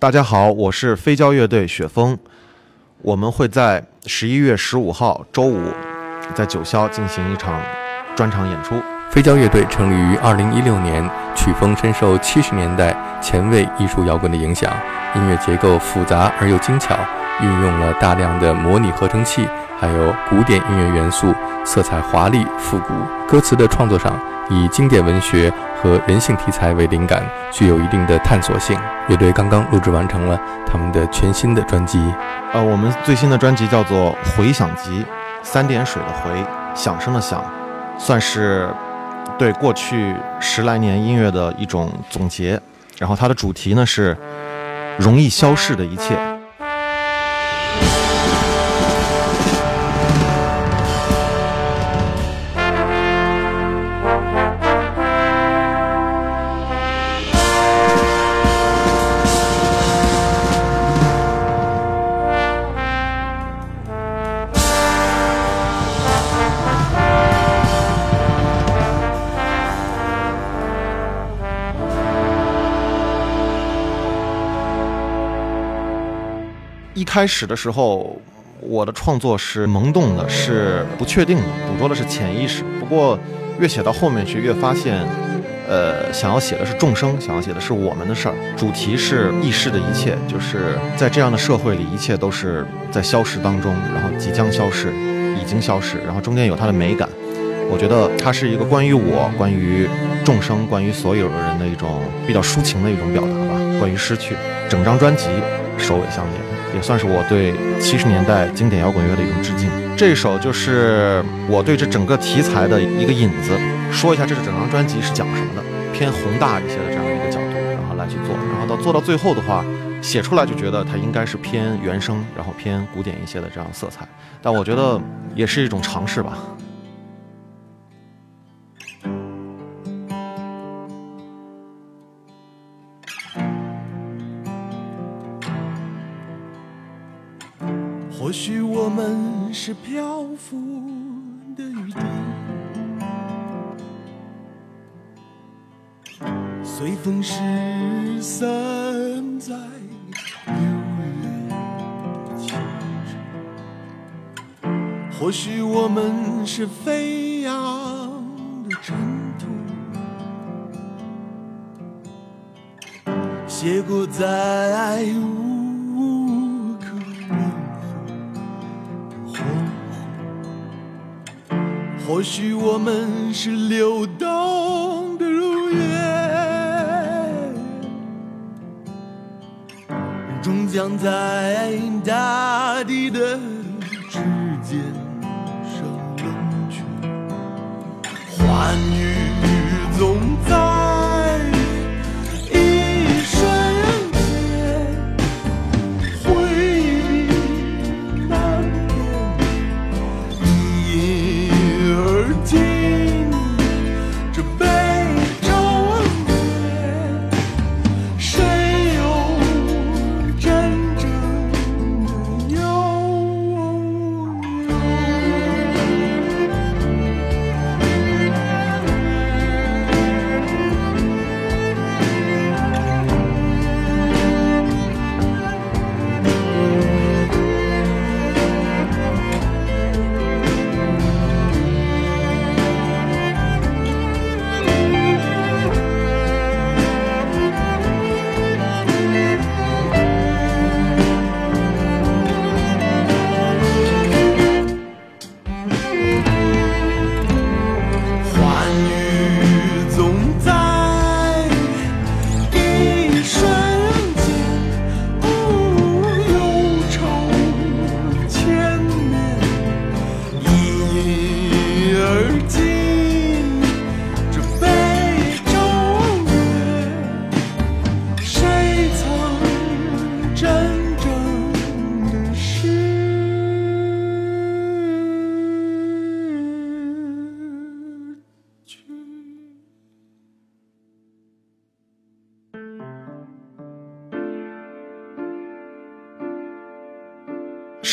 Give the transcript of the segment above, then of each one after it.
大家好，我是飞胶乐队雪峰，我们会在十一月十五号周五在九霄进行一场专场演出。飞胶乐队成立于二零一六年，曲风深受七十年代前卫艺术摇滚的影响，音乐结构复杂而又精巧，运用了大量的模拟合成器，还有古典音乐元素，色彩华丽复古。歌词的创作上，以经典文学和人性题材为灵感，具有一定的探索性。乐队刚刚录制完成了他们的全新的专辑。呃，我们最新的专辑叫做《回响集》，三点水的回，响声的响，算是对过去十来年音乐的一种总结。然后它的主题呢是容易消逝的一切。开始的时候，我的创作是萌动的，是不确定的，捕捉的是潜意识。不过越写到后面去，越发现，呃，想要写的是众生，想要写的是我们的事儿。主题是易逝的一切，就是在这样的社会里，一切都是在消失当中，然后即将消失，已经消失，然后中间有它的美感。我觉得它是一个关于我、关于众生、关于所有的人的一种比较抒情的一种表达吧。关于失去，整张专辑首尾相连。也算是我对七十年代经典摇滚乐的一种致敬。这首就是我对这整个题材的一个引子，说一下这是整张专辑是讲什么的，偏宏大一些的这样一个角度，然后来去做。然后到做到最后的话，写出来就觉得它应该是偏原声，然后偏古典一些的这样色彩。但我觉得也是一种尝试吧。或许我们是飞扬的尘土，写过在无可问。或许我们是流动的如月，终将在大地的指尖欢愉总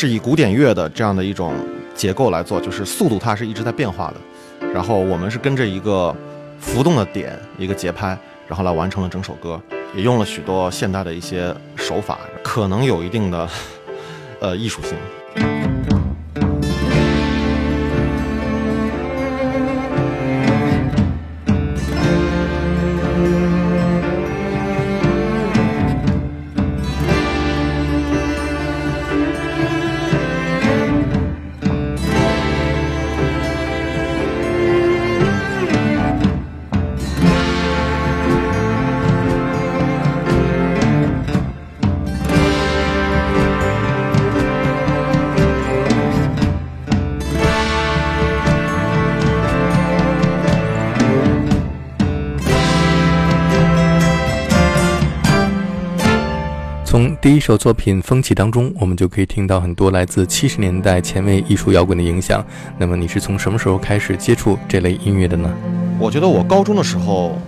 是以古典乐的这样的一种结构来做，就是速度它是一直在变化的，然后我们是跟着一个浮动的点，一个节拍，然后来完成了整首歌。也用了许多现代的一些手法，可能有一定的呃艺术性。首作品《风起》当中，我们就可以听到很多来自七十年代前卫艺术摇滚的影响。那么你是从什么时候开始接触这类音乐的呢？我觉得我高中的时候，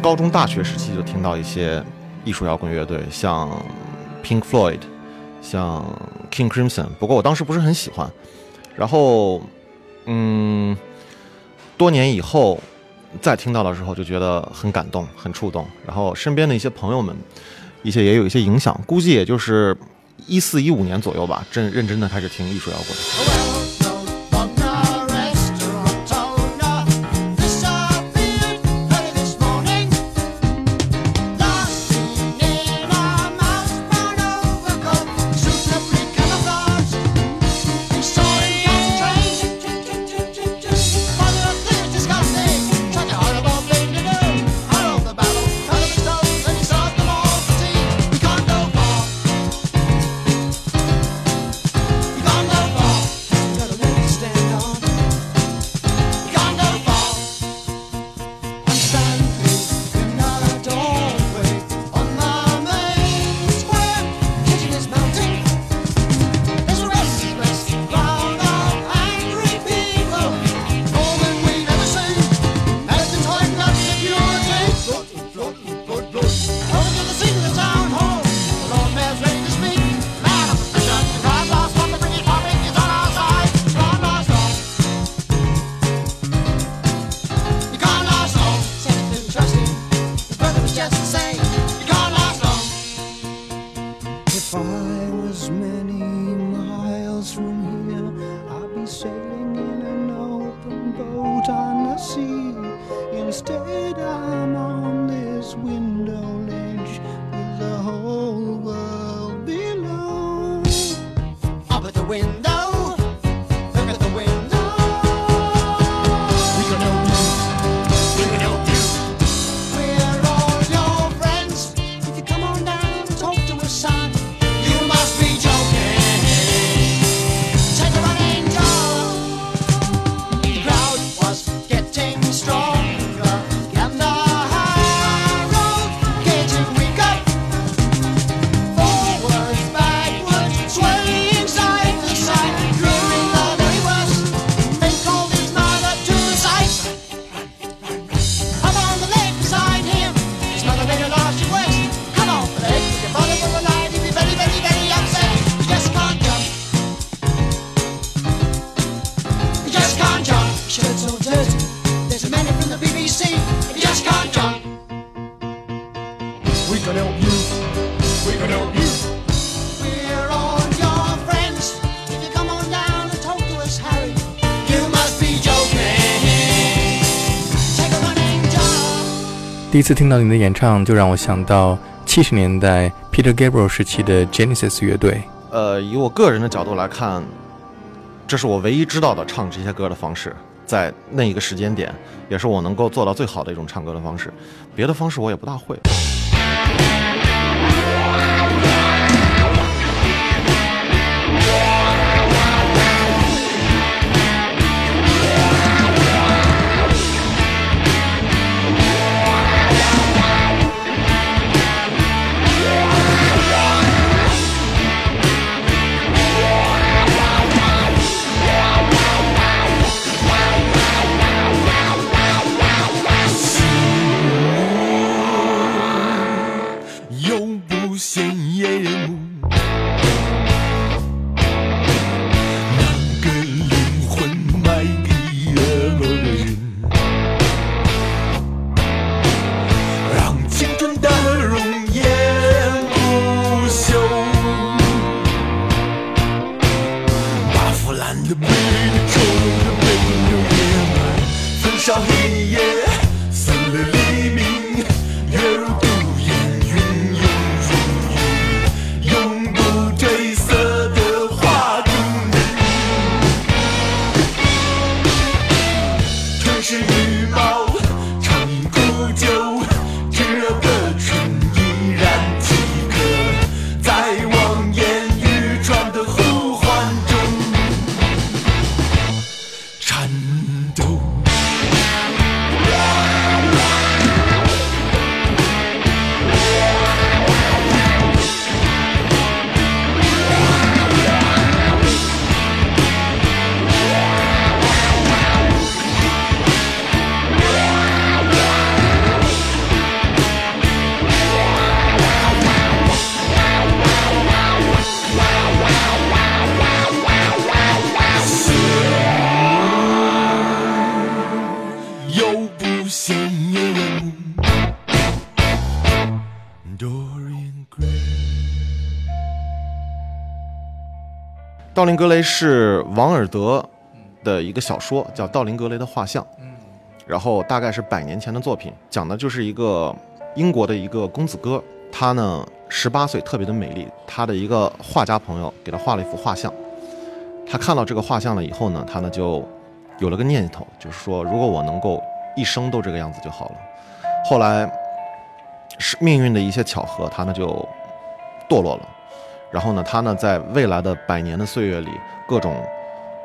高中大学时期就听到一些艺术摇滚乐队，像 Pink Floyd，像 King Crimson，不过我当时不是很喜欢。然后，嗯，多年以后再听到的时候，就觉得很感动、很触动。然后身边的一些朋友们。一些也有一些影响，估计也就是一四一五年左右吧，真认真的开始听艺术摇滚。第一次听到你的演唱，就让我想到七十年代 Peter Gabriel 时期的 Genesis 乐队。呃，以我个人的角度来看，这是我唯一知道的唱这些歌的方式，在那一个时间点，也是我能够做到最好的一种唱歌的方式。别的方式我也不大会。道林格雷是王尔德的一个小说，叫《道林格雷的画像》。然后大概是百年前的作品，讲的就是一个英国的一个公子哥，他呢十八岁，特别的美丽。他的一个画家朋友给他画了一幅画像，他看到这个画像了以后呢，他呢就有了个念头，就是说如果我能够一生都这个样子就好了。后来是命运的一些巧合，他呢就堕落了。然后呢，他呢在未来的百年的岁月里，各种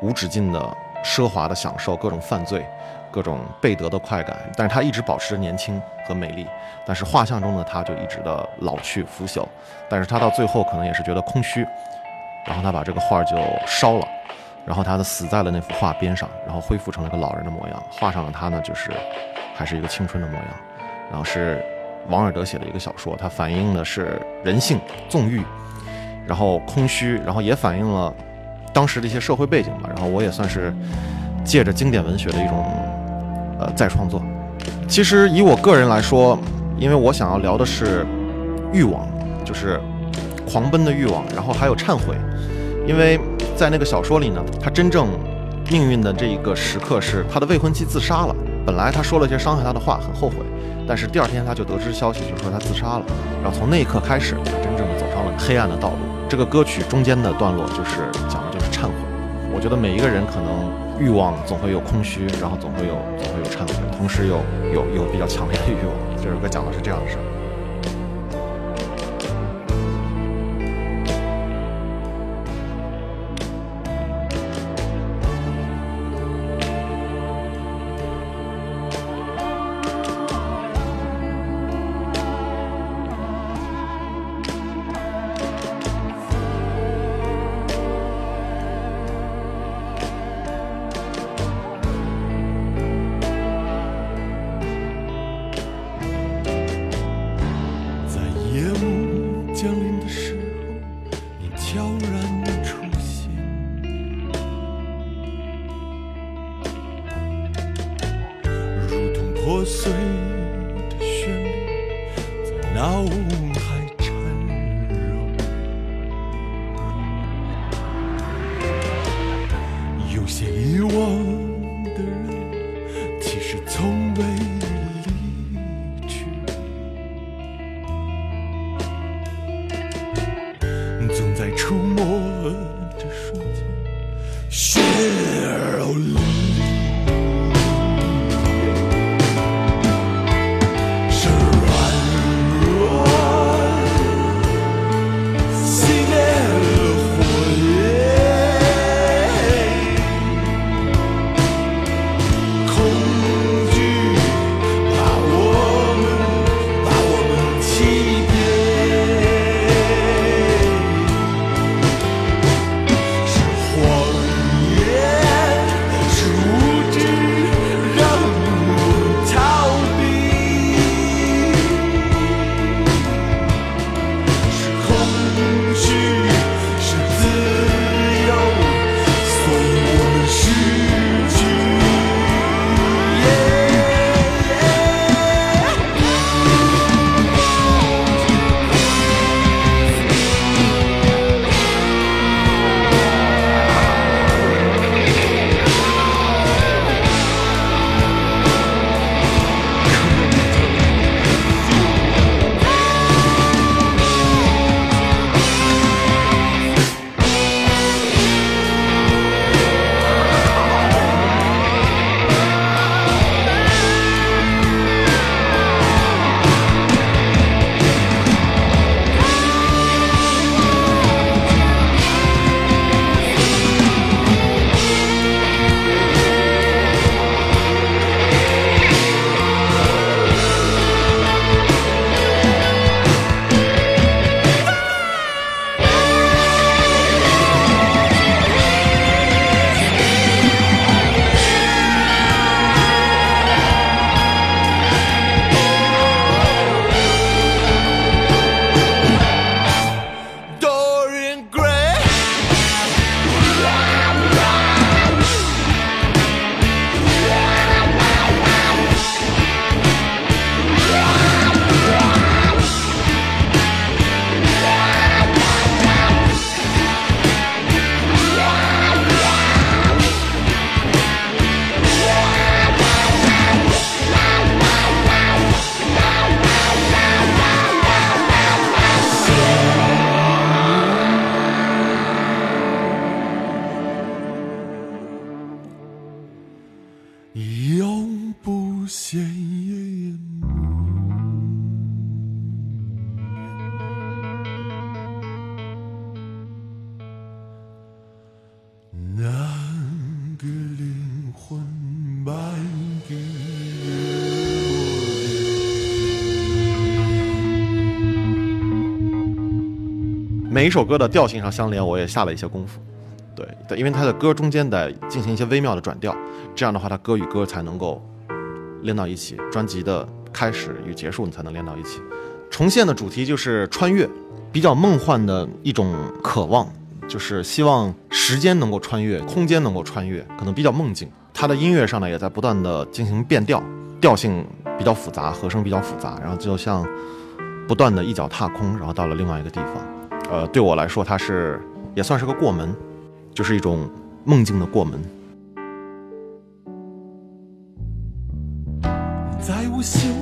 无止境的奢华的享受，各种犯罪，各种被得的快感，但是他一直保持着年轻和美丽。但是画像中的他就一直的老去腐朽，但是他到最后可能也是觉得空虚，然后他把这个画就烧了，然后他的死在了那幅画边上，然后恢复成了一个老人的模样。画上的他呢，就是还是一个青春的模样。然后是王尔德写的一个小说，它反映的是人性纵欲，然后空虚，然后也反映了当时的一些社会背景吧。然后我也算是借着经典文学的一种呃再创作。其实以我个人来说，因为我想要聊的是欲望，就是狂奔的欲望，然后还有忏悔，因为在那个小说里呢，他真正命运的这一个时刻是他的未婚妻自杀了。本来他说了一些伤害他的话，很后悔，但是第二天他就得知消息，就说他自杀了。然后从那一刻开始，他真正的走上了黑暗的道路。这个歌曲中间的段落就是讲的就是忏悔。我觉得每一个人可能欲望总会有空虚，然后总会有总会有忏悔，同时有有有比较强烈的欲望。这首歌讲的是这样的事儿。每一首歌的调性上相连，我也下了一些功夫。对，因为它的歌中间得进行一些微妙的转调，这样的话，它歌与歌才能够连到一起，专辑的开始与结束你才能连到一起。重现的主题就是穿越，比较梦幻的一种渴望，就是希望时间能够穿越，空间能够穿越，可能比较梦境。它的音乐上呢，也在不断的进行变调，调性比较复杂，和声比较复杂，然后就像不断的一脚踏空，然后到了另外一个地方。呃，对我来说，它是也算是个过门，就是一种梦境的过门。在我心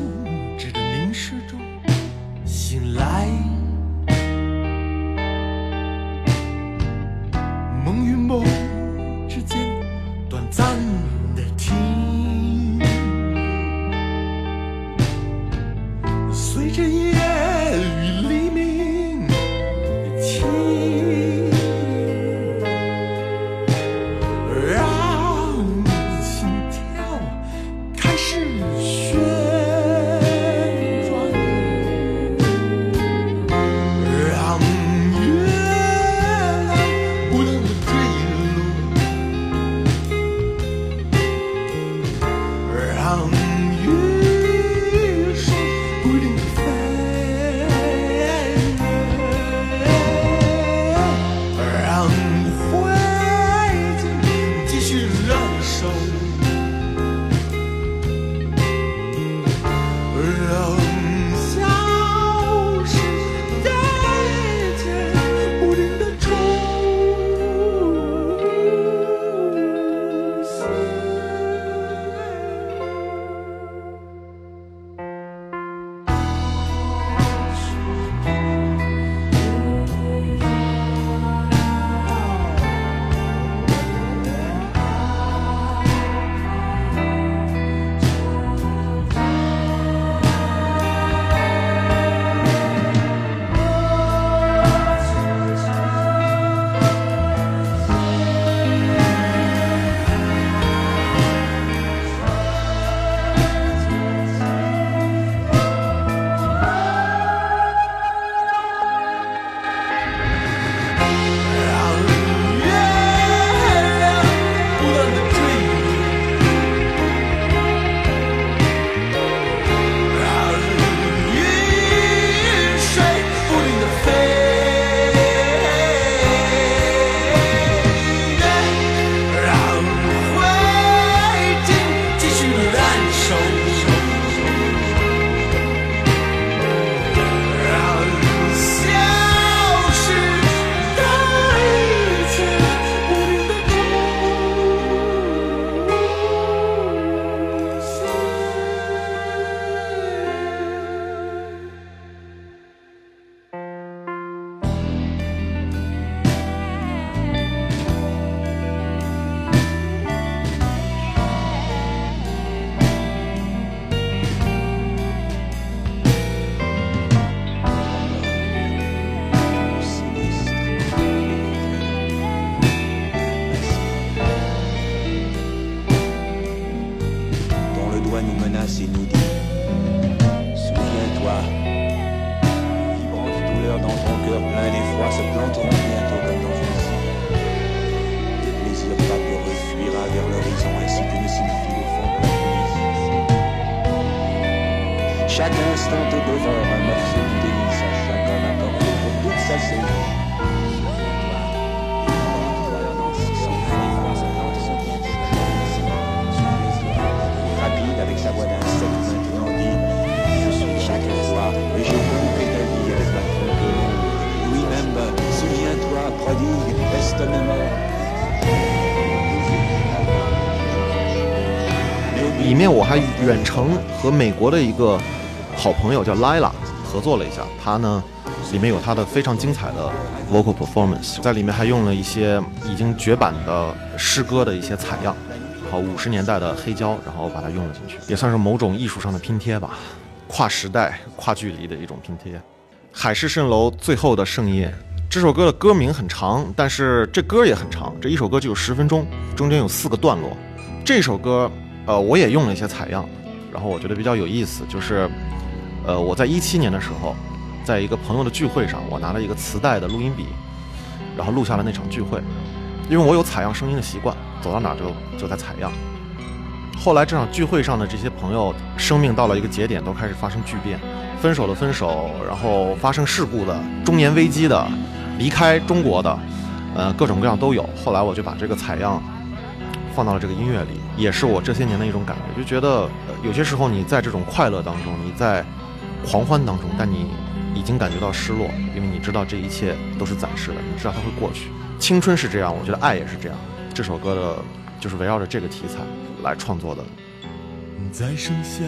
成和美国的一个好朋友叫 Lila 合作了一下，他呢里面有他的非常精彩的 vocal performance，在里面还用了一些已经绝版的诗歌的一些采样，然后五十年代的黑胶，然后把它用了进去，也算是某种艺术上的拼贴吧，跨时代、跨距离的一种拼贴。海市蜃楼最后的盛宴。这首歌的歌名很长，但是这歌也很长，这一首歌就有十分钟，中间有四个段落。这首歌，呃，我也用了一些采样，然后我觉得比较有意思，就是，呃，我在一七年的时候，在一个朋友的聚会上，我拿了一个磁带的录音笔，然后录下了那场聚会。因为我有采样声音的习惯，走到哪儿就就在采样。后来这场聚会上的这些朋友，生命到了一个节点，都开始发生巨变，分手的分手，然后发生事故的，中年危机的，离开中国的，呃，各种各样都有。后来我就把这个采样放到了这个音乐里，也是我这些年的一种感觉，就觉得、有些时候你在这种快乐当中，你在狂欢当中，但你已经感觉到失落，因为你知道这一切都是暂时的，你知道它会过去。青春是这样，我觉得爱也是这样。这首歌的就是围绕着这个题材来创作的。在盛夏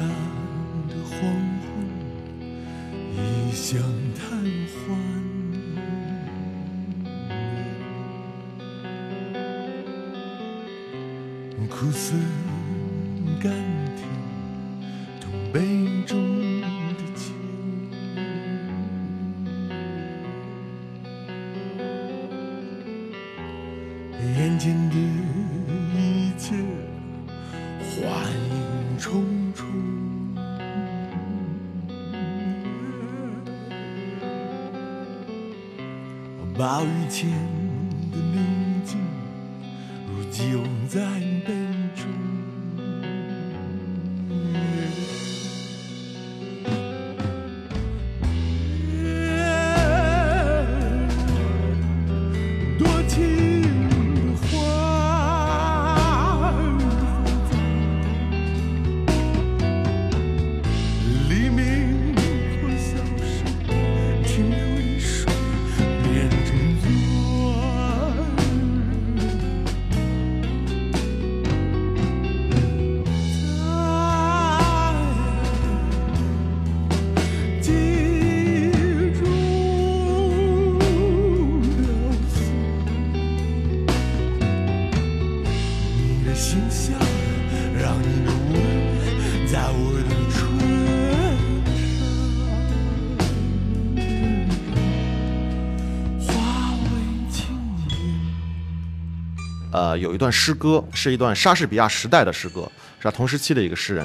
的黄昏，异乡谈苦涩甘甜，同杯中呃，有一段诗歌是一段莎士比亚时代的诗歌，是他同时期的一个诗人。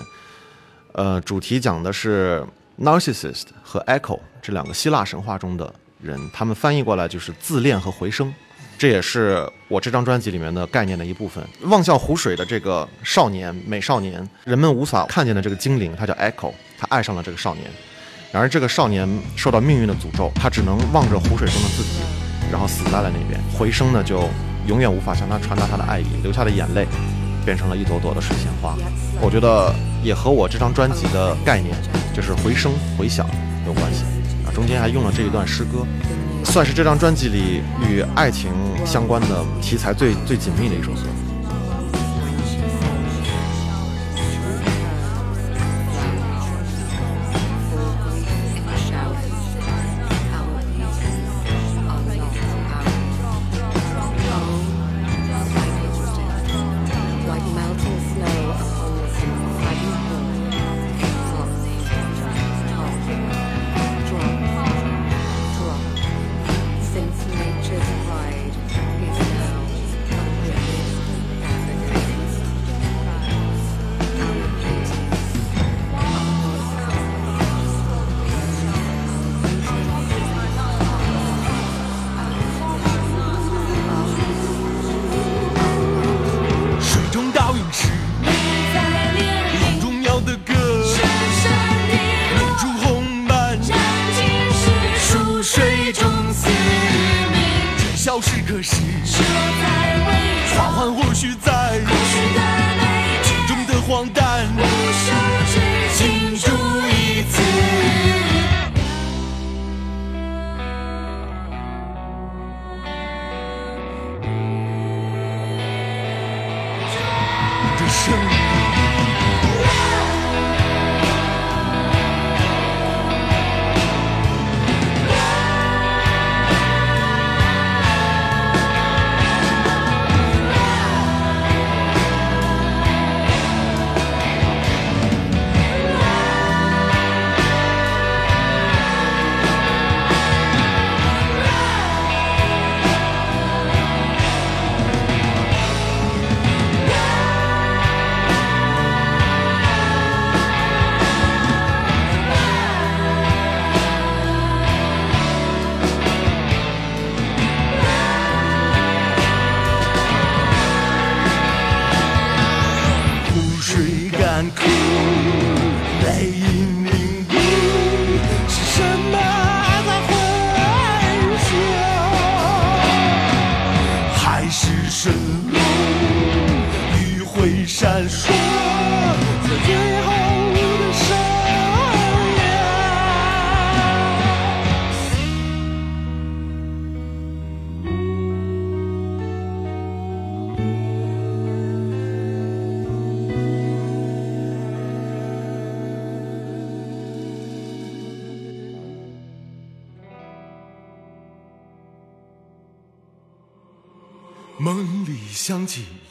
呃，主题讲的是 Narcissus 和 Echo 这两个希腊神话中的人，他们翻译过来就是自恋和回声。这也是我这张专辑里面的概念的一部分。望向湖水的这个少年，美少年，人们无法看见的这个精灵，他叫 Echo，他爱上了这个少年。然而这个少年受到命运的诅咒，他只能望着湖水中的自己，然后死在了那边。回声呢，就永远无法向他传达他的爱意，流下的眼泪变成了一朵朵的水仙花。我觉得也和我这张专辑的概念，就是回声、回响有关系啊。中间还用了这一段诗歌，算是这张专辑里与爱情相关的题材最最紧密的一首歌。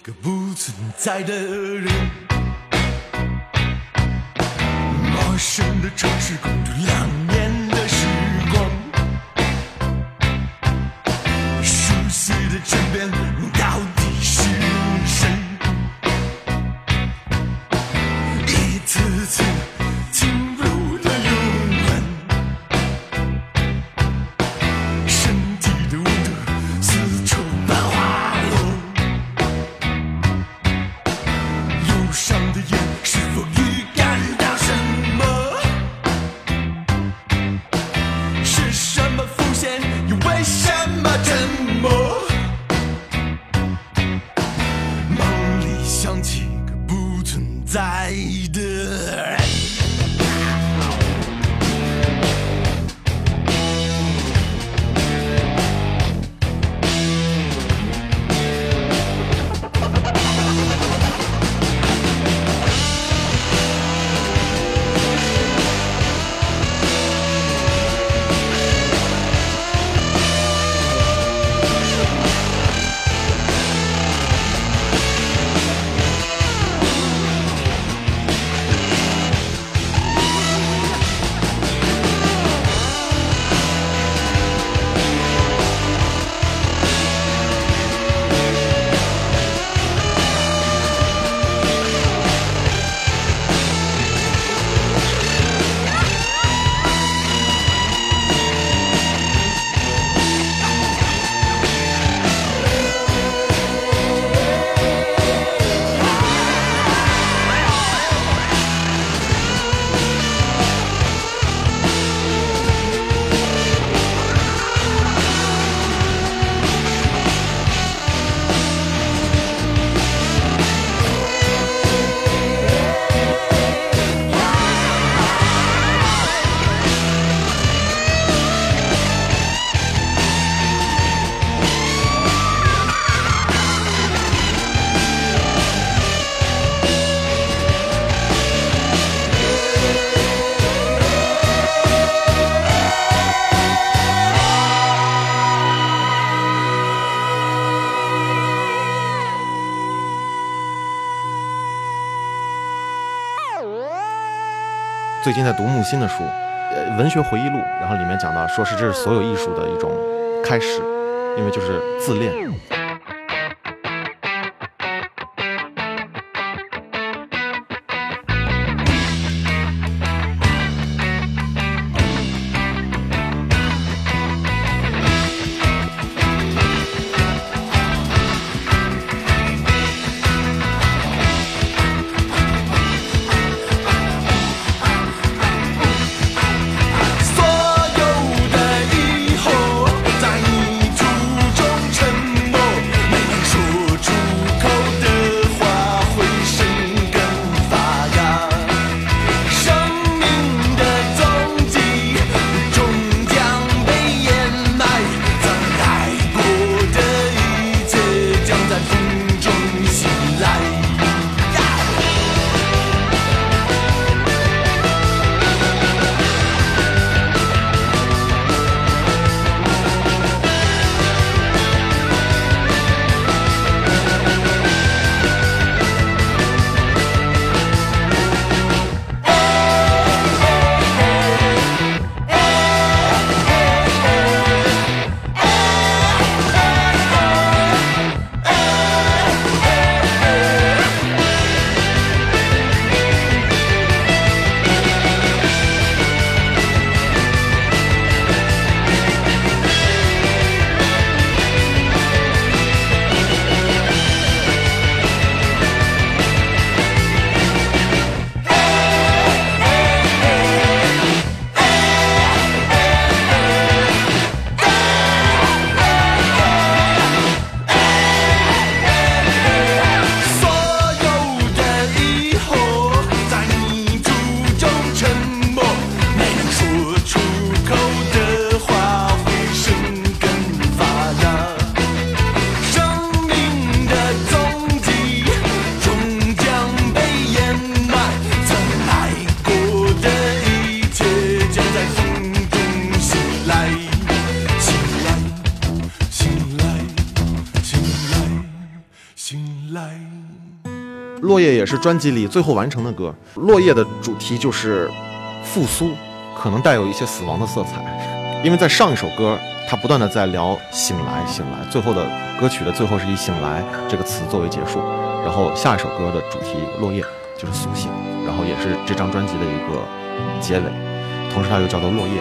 一个不存在的人。最近在读木心的书，呃，《文学回忆录》，然后里面讲到，说是这是所有艺术的一种开始，因为就是自恋。是专辑里最后完成的歌。落叶的主题就是复苏，可能带有一些死亡的色彩，因为在上一首歌，他不断的在聊醒来，醒来，最后的歌曲的最后是以醒来这个词作为结束，然后下一首歌的主题落叶就是苏醒，然后也是这张专辑的一个结尾，同时它又叫做落叶。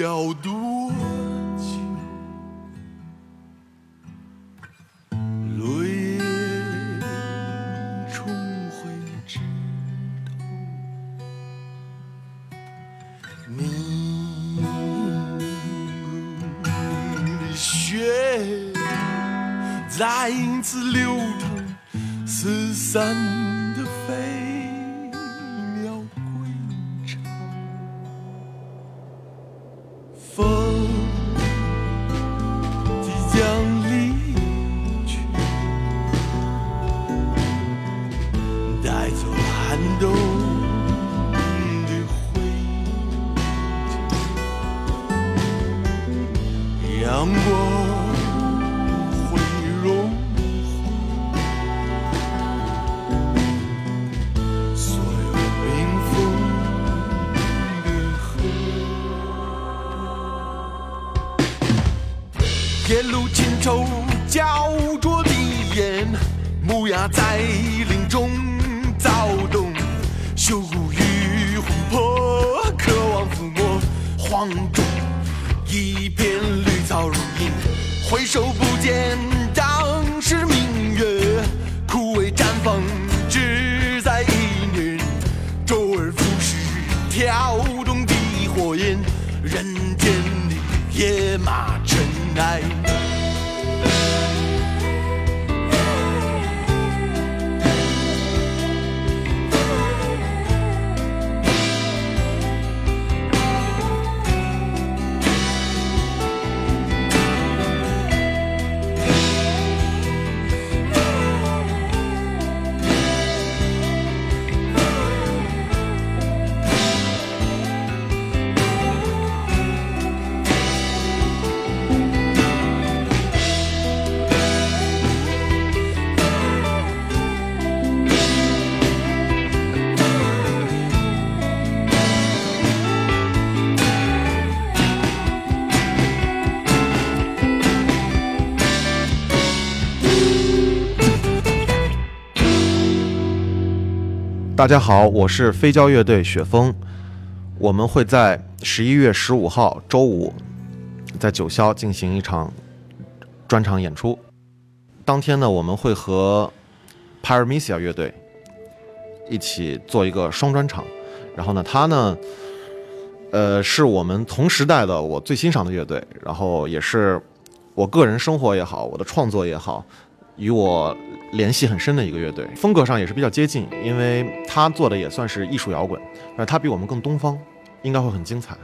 要多久？落叶终会知道，你的血再次流淌，四散铁路情愁焦灼的眼，木鸦在林中躁动，羞骨与魂魄渴望抚摸荒冢，一片绿草如茵，回首不见当时明月，枯萎绽放只在一念，周而复始跳动的火焰，人间的野马尘埃。大家好，我是飞胶乐队雪峰，我们会在十一月十五号周五在九霄进行一场专场演出。当天呢，我们会和 Paramecia 乐队一起做一个双专场。然后呢，他呢，呃，是我们同时代的我最欣赏的乐队，然后也是我个人生活也好，我的创作也好，与我联系很深的一个乐队，风格上也是比较接近，因为他做的也算是艺术摇滚，而他比我们更东方，应该会很精彩。